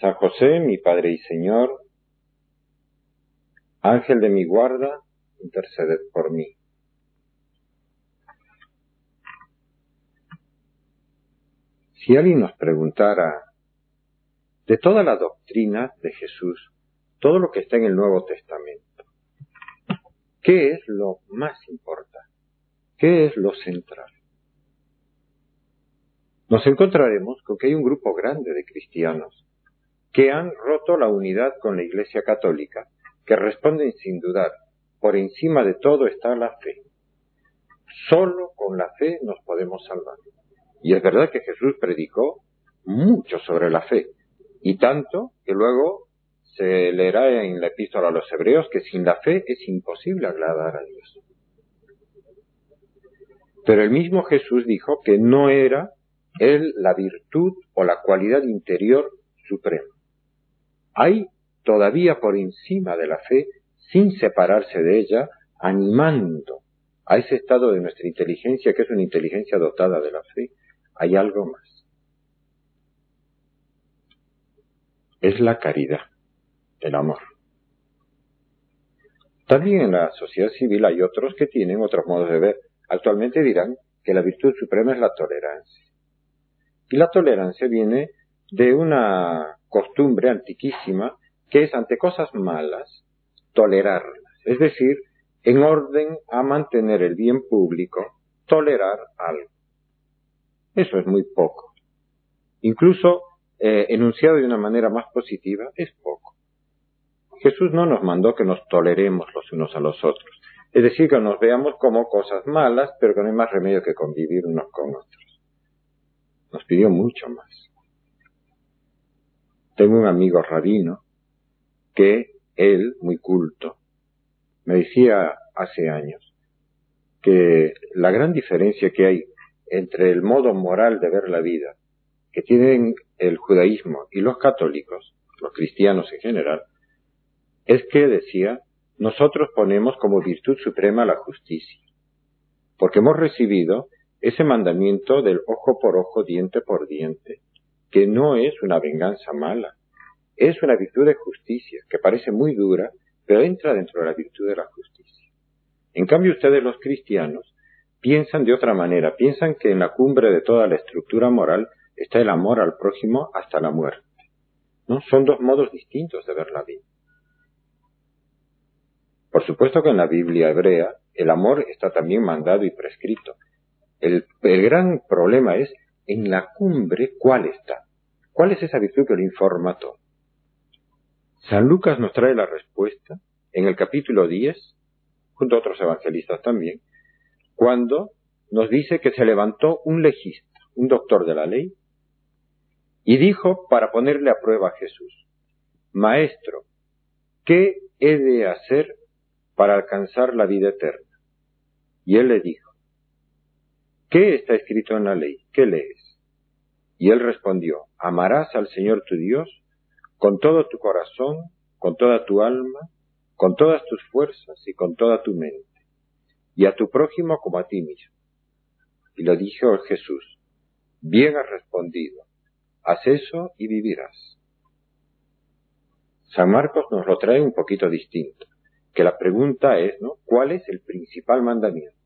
San José, mi Padre y Señor, Ángel de mi guarda, interceded por mí. Si alguien nos preguntara de toda la doctrina de Jesús, todo lo que está en el Nuevo Testamento, ¿qué es lo más importante? ¿Qué es lo central? Nos encontraremos con que hay un grupo grande de cristianos que han roto la unidad con la Iglesia Católica, que responden sin dudar, por encima de todo está la fe. Solo con la fe nos podemos salvar. Y es verdad que Jesús predicó mucho sobre la fe, y tanto que luego se leerá en la epístola a los hebreos que sin la fe es imposible agradar a Dios. Pero el mismo Jesús dijo que no era él la virtud o la cualidad interior suprema. Hay todavía por encima de la fe, sin separarse de ella, animando a ese estado de nuestra inteligencia, que es una inteligencia dotada de la fe, hay algo más. Es la caridad, el amor. También en la sociedad civil hay otros que tienen otros modos de ver. Actualmente dirán que la virtud suprema es la tolerancia. Y la tolerancia viene de una costumbre antiquísima que es ante cosas malas tolerarlas, es decir, en orden a mantener el bien público, tolerar algo. Eso es muy poco. Incluso eh, enunciado de una manera más positiva, es poco. Jesús no nos mandó que nos toleremos los unos a los otros, es decir, que nos veamos como cosas malas, pero que no hay más remedio que convivir unos con otros. Nos pidió mucho más. Tengo un amigo rabino que él, muy culto, me decía hace años que la gran diferencia que hay entre el modo moral de ver la vida que tienen el judaísmo y los católicos, los cristianos en general, es que decía, nosotros ponemos como virtud suprema la justicia, porque hemos recibido ese mandamiento del ojo por ojo, diente por diente, que no es una venganza mala, es una virtud de justicia, que parece muy dura, pero entra dentro de la virtud de la justicia. En cambio, ustedes los cristianos piensan de otra manera, piensan que en la cumbre de toda la estructura moral está el amor al prójimo hasta la muerte. ¿No? Son dos modos distintos de ver la vida. Por supuesto que en la Biblia hebrea el amor está también mandado y prescrito. El, el gran problema es en la cumbre cuál está. ¿Cuál es esa virtud que lo todo? San Lucas nos trae la respuesta en el capítulo 10, junto a otros evangelistas también, cuando nos dice que se levantó un legista, un doctor de la ley, y dijo para ponerle a prueba a Jesús, Maestro, ¿qué he de hacer para alcanzar la vida eterna? Y él le dijo, ¿qué está escrito en la ley? ¿Qué lees? Y él respondió, amarás al Señor tu Dios con todo tu corazón, con toda tu alma, con todas tus fuerzas y con toda tu mente, y a tu prójimo como a ti mismo. Y lo dijo Jesús, bien has respondido, haz eso y vivirás. San Marcos nos lo trae un poquito distinto, que la pregunta es, ¿no? ¿Cuál es el principal mandamiento?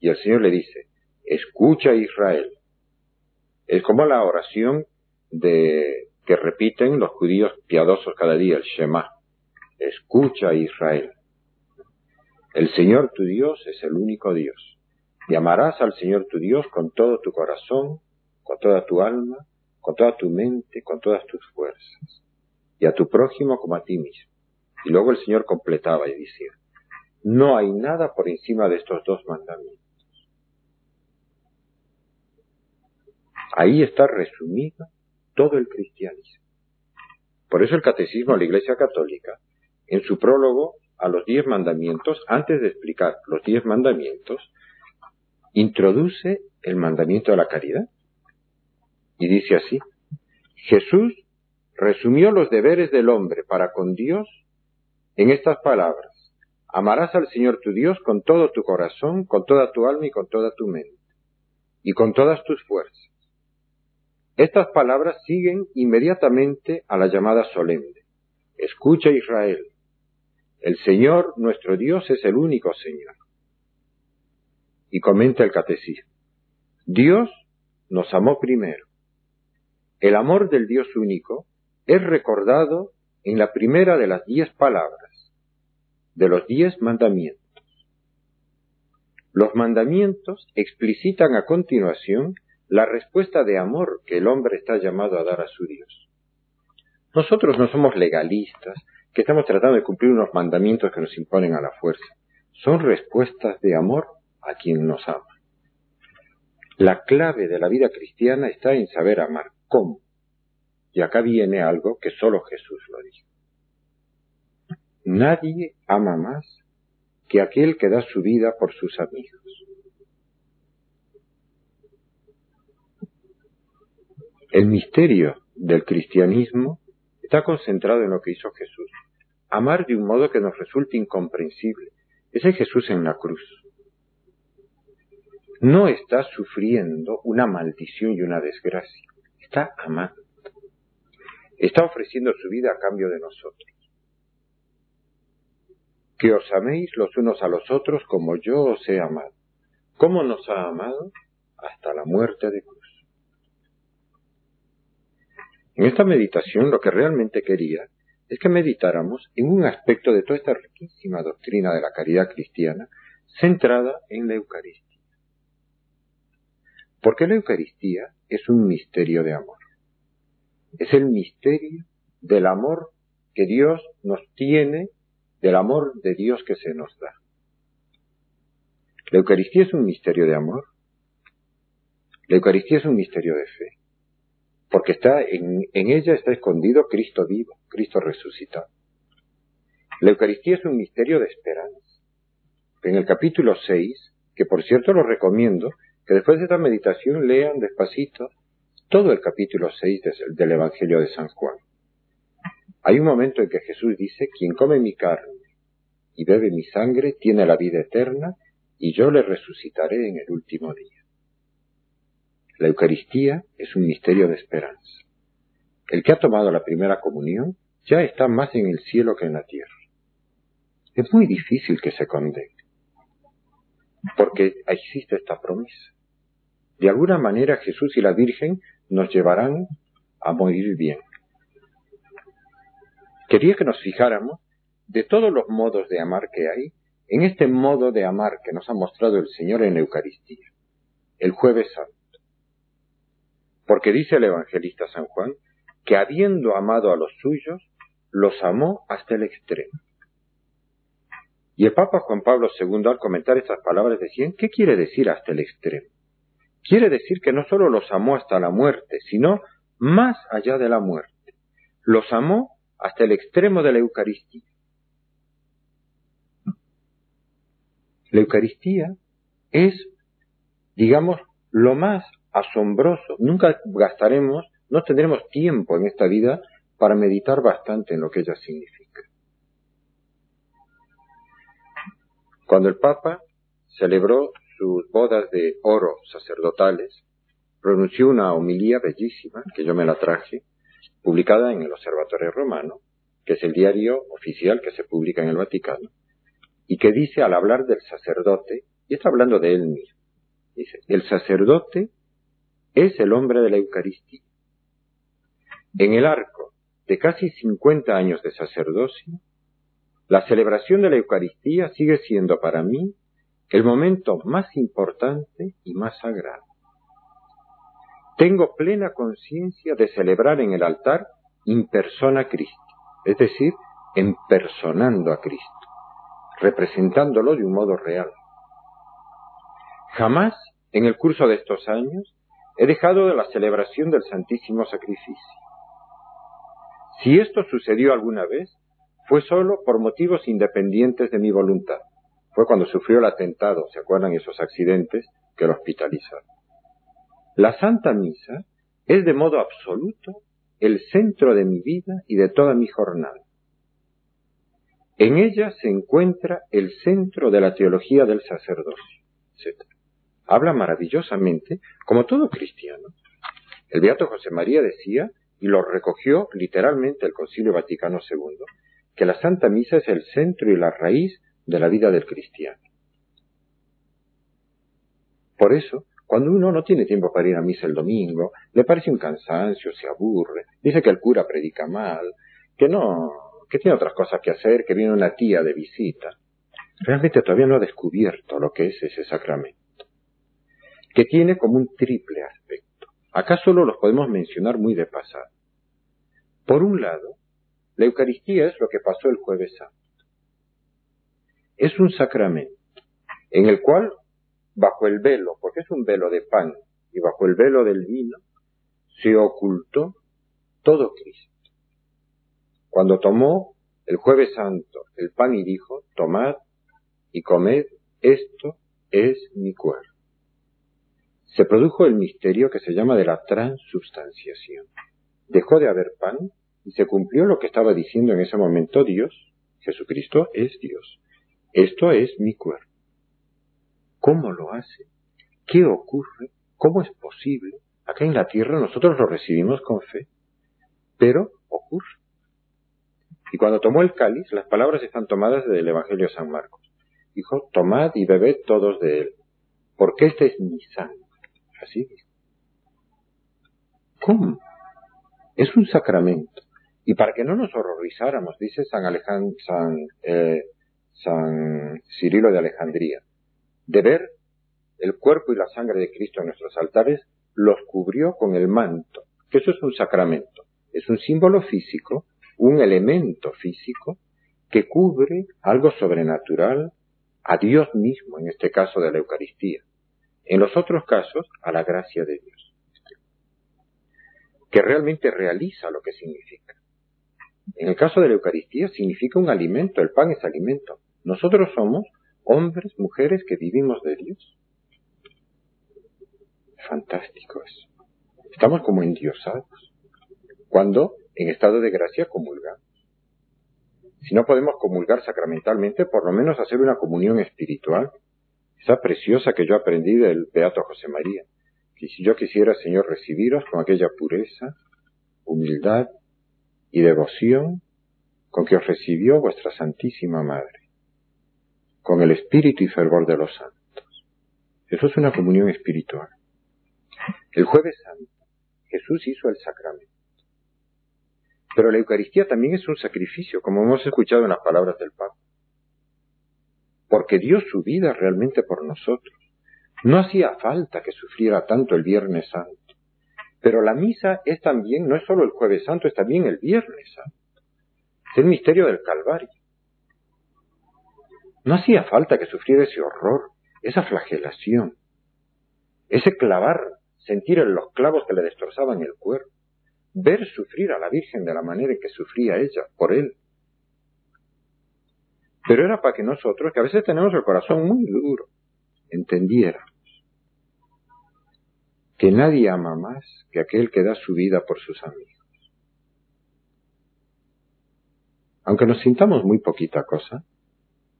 Y el Señor le dice, escucha Israel. Es como la oración de que repiten los judíos piadosos cada día, el Shema. Escucha Israel. El Señor tu Dios es el único Dios. Y amarás al Señor tu Dios con todo tu corazón, con toda tu alma, con toda tu mente, con todas tus fuerzas. Y a tu prójimo como a ti mismo. Y luego el Señor completaba y decía, no hay nada por encima de estos dos mandamientos. Ahí está resumida todo el cristianismo. Por eso el Catecismo de la Iglesia Católica, en su prólogo a los diez mandamientos, antes de explicar los diez mandamientos, introduce el mandamiento de la caridad. Y dice así, Jesús resumió los deberes del hombre para con Dios en estas palabras. Amarás al Señor tu Dios con todo tu corazón, con toda tu alma y con toda tu mente, y con todas tus fuerzas. Estas palabras siguen inmediatamente a la llamada solemne. Escucha Israel. El Señor, nuestro Dios, es el único Señor. Y comenta el catecismo. Dios nos amó primero. El amor del Dios único es recordado en la primera de las diez palabras, de los diez mandamientos. Los mandamientos explicitan a continuación la respuesta de amor que el hombre está llamado a dar a su Dios. Nosotros no somos legalistas, que estamos tratando de cumplir unos mandamientos que nos imponen a la fuerza. Son respuestas de amor a quien nos ama. La clave de la vida cristiana está en saber amar. ¿Cómo? Y acá viene algo que solo Jesús lo dijo. Nadie ama más que aquel que da su vida por sus amigos. El misterio del cristianismo está concentrado en lo que hizo Jesús. Amar de un modo que nos resulte incomprensible. Ese Jesús en la cruz. No está sufriendo una maldición y una desgracia. Está amando. Está ofreciendo su vida a cambio de nosotros. Que os améis los unos a los otros como yo os he amado. ¿Cómo nos ha amado? Hasta la muerte de cruz. En esta meditación lo que realmente quería es que meditáramos en un aspecto de toda esta riquísima doctrina de la caridad cristiana centrada en la Eucaristía. Porque la Eucaristía es un misterio de amor. Es el misterio del amor que Dios nos tiene, del amor de Dios que se nos da. La Eucaristía es un misterio de amor. La Eucaristía es un misterio de fe porque está en, ella está escondido Cristo vivo, Cristo resucitado. La Eucaristía es un misterio de esperanza. En el capítulo 6, que por cierto lo recomiendo, que después de esta meditación lean despacito todo el capítulo 6 del Evangelio de San Juan. Hay un momento en que Jesús dice, quien come mi carne y bebe mi sangre tiene la vida eterna y yo le resucitaré en el último día. La Eucaristía es un misterio de esperanza. El que ha tomado la primera comunión ya está más en el cielo que en la tierra. Es muy difícil que se condene, porque existe esta promesa. De alguna manera Jesús y la Virgen nos llevarán a morir bien. Quería que nos fijáramos de todos los modos de amar que hay, en este modo de amar que nos ha mostrado el Señor en la Eucaristía, el jueves santo. Porque dice el evangelista San Juan que habiendo amado a los suyos, los amó hasta el extremo. Y el Papa Juan Pablo II al comentar estas palabras decía, ¿qué quiere decir hasta el extremo? Quiere decir que no solo los amó hasta la muerte, sino más allá de la muerte. Los amó hasta el extremo de la Eucaristía. La Eucaristía es, digamos, lo más asombroso. Nunca gastaremos, no tendremos tiempo en esta vida para meditar bastante en lo que ella significa. Cuando el Papa celebró sus bodas de oro sacerdotales, pronunció una homilía bellísima, que yo me la traje, publicada en el Observatorio Romano, que es el diario oficial que se publica en el Vaticano, y que dice al hablar del sacerdote, y está hablando de él mismo, dice, el sacerdote es el hombre de la Eucaristía. En el arco de casi 50 años de sacerdocio, la celebración de la Eucaristía sigue siendo para mí el momento más importante y más sagrado. Tengo plena conciencia de celebrar en el altar in persona Cristo, es decir, empersonando a Cristo, representándolo de un modo real. Jamás en el curso de estos años he dejado de la celebración del Santísimo Sacrificio. Si esto sucedió alguna vez, fue solo por motivos independientes de mi voluntad. Fue cuando sufrió el atentado, ¿se acuerdan esos accidentes? que lo hospitalizaron. La Santa Misa es de modo absoluto el centro de mi vida y de toda mi jornada. En ella se encuentra el centro de la teología del sacerdocio, etc. Habla maravillosamente, como todo cristiano. El Beato José María decía, y lo recogió literalmente el Concilio Vaticano II, que la Santa Misa es el centro y la raíz de la vida del cristiano. Por eso, cuando uno no tiene tiempo para ir a misa el domingo, le parece un cansancio, se aburre, dice que el cura predica mal, que no, que tiene otras cosas que hacer, que viene una tía de visita. Realmente todavía no ha descubierto lo que es ese sacramento, que tiene como un triple aspecto. Acá solo los podemos mencionar muy de pasada. Por un lado, la Eucaristía es lo que pasó el jueves santo. Es un sacramento en el cual bajo el velo, porque es un velo de pan, y bajo el velo del vino, se ocultó todo Cristo. Cuando tomó el jueves santo el pan y dijo, tomad y comed, esto es mi cuerpo. Se produjo el misterio que se llama de la transubstanciación. Dejó de haber pan y se cumplió lo que estaba diciendo en ese momento Dios. Jesucristo es Dios. Esto es mi cuerpo. ¿Cómo lo hace? ¿Qué ocurre? ¿Cómo es posible? Acá en la tierra nosotros lo recibimos con fe, pero ocurre. Y cuando tomó el cáliz, las palabras están tomadas del Evangelio de San Marcos. Dijo, tomad y bebed todos de él, porque este es mi sangre. Así. ¿Cómo? Es un sacramento. Y para que no nos horrorizáramos, dice San, Alejandro, eh, San Cirilo de Alejandría, de ver el cuerpo y la sangre de Cristo en nuestros altares, los cubrió con el manto, que eso es un sacramento, es un símbolo físico, un elemento físico que cubre algo sobrenatural a Dios mismo, en este caso de la Eucaristía. En los otros casos, a la gracia de Dios, que realmente realiza lo que significa. En el caso de la Eucaristía significa un alimento, el pan es alimento. Nosotros somos hombres, mujeres que vivimos de Dios. Fantástico eso. Estamos como endiosados. Cuando en estado de gracia comulgamos. Si no podemos comulgar sacramentalmente, por lo menos hacer una comunión espiritual. Esa preciosa que yo aprendí del Beato José María. Que si yo quisiera, Señor, recibiros con aquella pureza, humildad y devoción con que os recibió vuestra Santísima Madre con el espíritu y fervor de los santos. Eso es una comunión espiritual. El jueves santo Jesús hizo el sacramento. Pero la Eucaristía también es un sacrificio, como hemos escuchado en las palabras del Papa. Porque dio su vida realmente por nosotros. No hacía falta que sufriera tanto el Viernes Santo. Pero la misa es también, no es solo el jueves santo, es también el Viernes Santo. Es el misterio del Calvario. No hacía falta que sufriera ese horror, esa flagelación, ese clavar, sentir en los clavos que le destrozaban el cuerpo, ver sufrir a la Virgen de la manera en que sufría ella por él. Pero era para que nosotros, que a veces tenemos el corazón muy duro, entendiéramos que nadie ama más que aquel que da su vida por sus amigos. Aunque nos sintamos muy poquita cosa,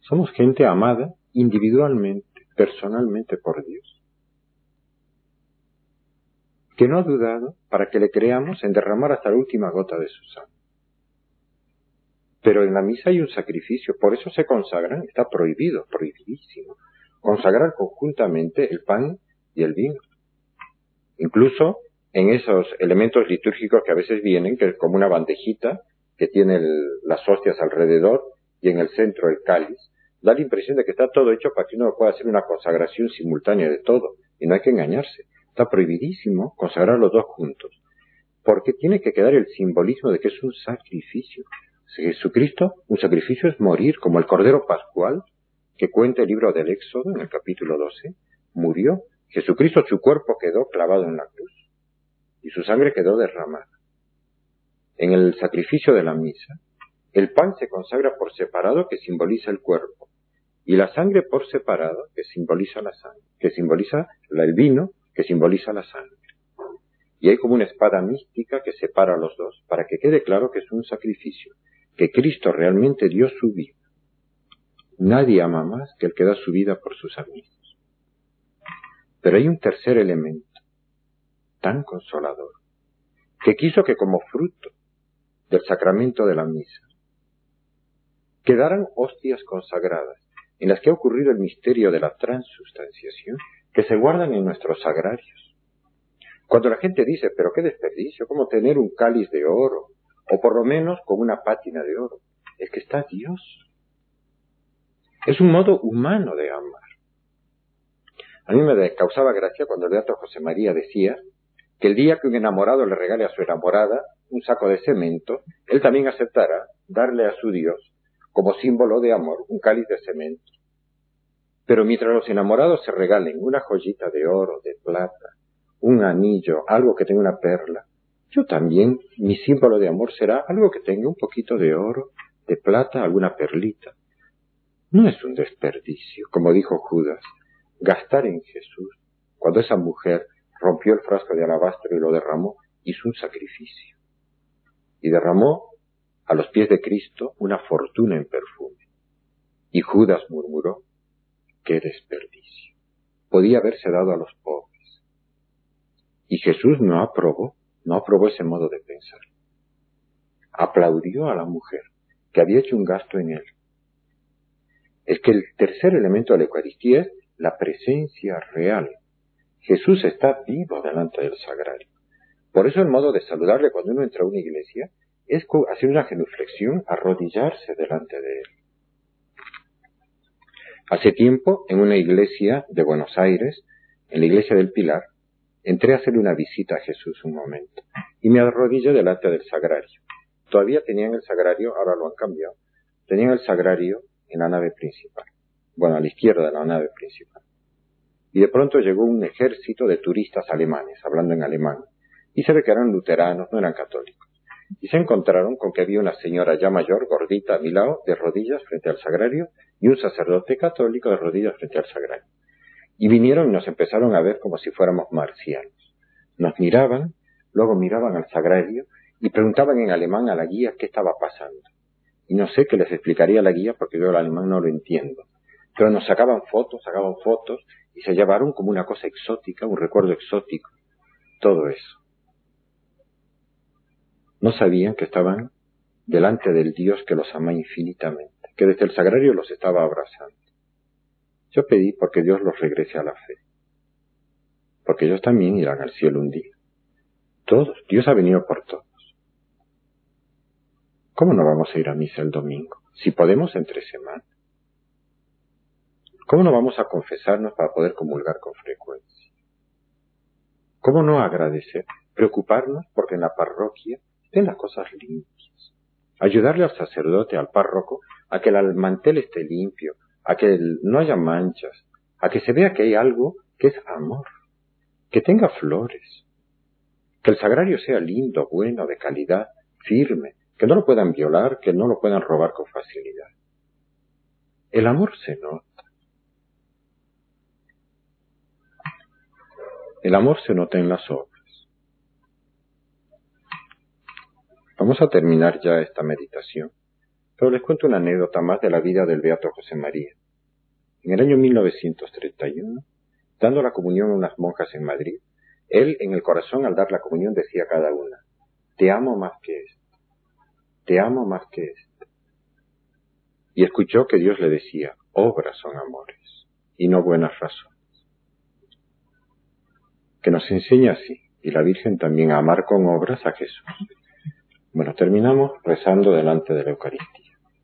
somos gente amada individualmente, personalmente por Dios, que no ha dudado para que le creamos en derramar hasta la última gota de su sangre. Pero en la misa hay un sacrificio, por eso se consagran, está prohibido, prohibidísimo, consagrar conjuntamente el pan y el vino. Incluso en esos elementos litúrgicos que a veces vienen, que es como una bandejita que tiene las hostias alrededor y en el centro el cáliz, da la impresión de que está todo hecho para que uno pueda hacer una consagración simultánea de todo. Y no hay que engañarse. Está prohibidísimo consagrar los dos juntos. Porque tiene que quedar el simbolismo de que es un sacrificio. Jesucristo, un sacrificio es morir, como el Cordero Pascual, que cuenta el libro del Éxodo en el capítulo 12, murió. Jesucristo, su cuerpo quedó clavado en la cruz. y su sangre quedó derramada. En el sacrificio de la misa, el pan se consagra por separado que simboliza el cuerpo y la sangre por separado que simboliza la sangre, que simboliza el vino que simboliza la sangre. Y hay como una espada mística que separa los dos para que quede claro que es un sacrificio, que Cristo realmente dio su vida. Nadie ama más que el que da su vida por sus amigos. Pero hay un tercer elemento, tan consolador, que quiso que como fruto del sacramento de la misa quedaran hostias consagradas, en las que ha ocurrido el misterio de la transustanciación, que se guardan en nuestros sagrarios. Cuando la gente dice, pero qué desperdicio, ¿cómo tener un cáliz de oro? O por lo menos con una pátina de oro. Es que está Dios. Es un modo humano de amar. A mí me causaba gracia cuando el beato José María decía que el día que un enamorado le regale a su enamorada un saco de cemento, él también aceptará darle a su Dios, como símbolo de amor, un cáliz de cemento. Pero mientras los enamorados se regalen una joyita de oro, de plata, un anillo, algo que tenga una perla, yo también, mi símbolo de amor será algo que tenga un poquito de oro, de plata, alguna perlita. No es un desperdicio, como dijo Judas, gastar en Jesús, cuando esa mujer rompió el frasco de alabastro y lo derramó, hizo un sacrificio. Y derramó a los pies de Cristo una fortuna en perfume. Y Judas murmuró, qué desperdicio. Podía haberse dado a los pobres. Y Jesús no aprobó, no aprobó ese modo de pensar. Aplaudió a la mujer que había hecho un gasto en él. Es que el tercer elemento de la Eucaristía es la presencia real. Jesús está vivo delante del sagrario. Por eso el modo de saludarle cuando uno entra a una iglesia es hacer una genuflexión, arrodillarse delante de él. Hace tiempo, en una iglesia de Buenos Aires, en la iglesia del Pilar, entré a hacerle una visita a Jesús un momento y me arrodillé delante del sagrario. Todavía tenían el sagrario, ahora lo han cambiado, tenían el sagrario en la nave principal bueno, a la izquierda de la nave principal. Y de pronto llegó un ejército de turistas alemanes, hablando en alemán, y se ve que eran luteranos, no eran católicos. Y se encontraron con que había una señora ya mayor, gordita, a mi lado, de rodillas frente al sagrario, y un sacerdote católico de rodillas frente al sagrario. Y vinieron y nos empezaron a ver como si fuéramos marcianos. Nos miraban, luego miraban al sagrario y preguntaban en alemán a la guía qué estaba pasando. Y no sé qué les explicaría la guía porque yo el alemán no lo entiendo. Pero nos sacaban fotos, sacaban fotos y se llevaron como una cosa exótica, un recuerdo exótico, todo eso. No sabían que estaban delante del Dios que los ama infinitamente, que desde el sagrario los estaba abrazando. Yo pedí porque Dios los regrese a la fe, porque ellos también irán al cielo un día. Todos, Dios ha venido por todos. ¿Cómo no vamos a ir a misa el domingo? Si podemos entre semana. ¿Cómo no vamos a confesarnos para poder comulgar con frecuencia? ¿Cómo no agradecer? Preocuparnos porque en la parroquia estén las cosas limpias. Ayudarle al sacerdote, al párroco, a que el mantel esté limpio, a que no haya manchas, a que se vea que hay algo que es amor, que tenga flores, que el sagrario sea lindo, bueno, de calidad, firme, que no lo puedan violar, que no lo puedan robar con facilidad. El amor se nota. El amor se nota en las obras. Vamos a terminar ya esta meditación, pero les cuento una anécdota más de la vida del Beato José María. En el año 1931, dando la comunión a unas monjas en Madrid, él en el corazón al dar la comunión decía a cada una, te amo más que esto, te amo más que esto. Y escuchó que Dios le decía, obras son amores y no buenas razones que nos enseña así, y la Virgen también a amar con obras a Jesús. Bueno, terminamos rezando delante de la Eucaristía.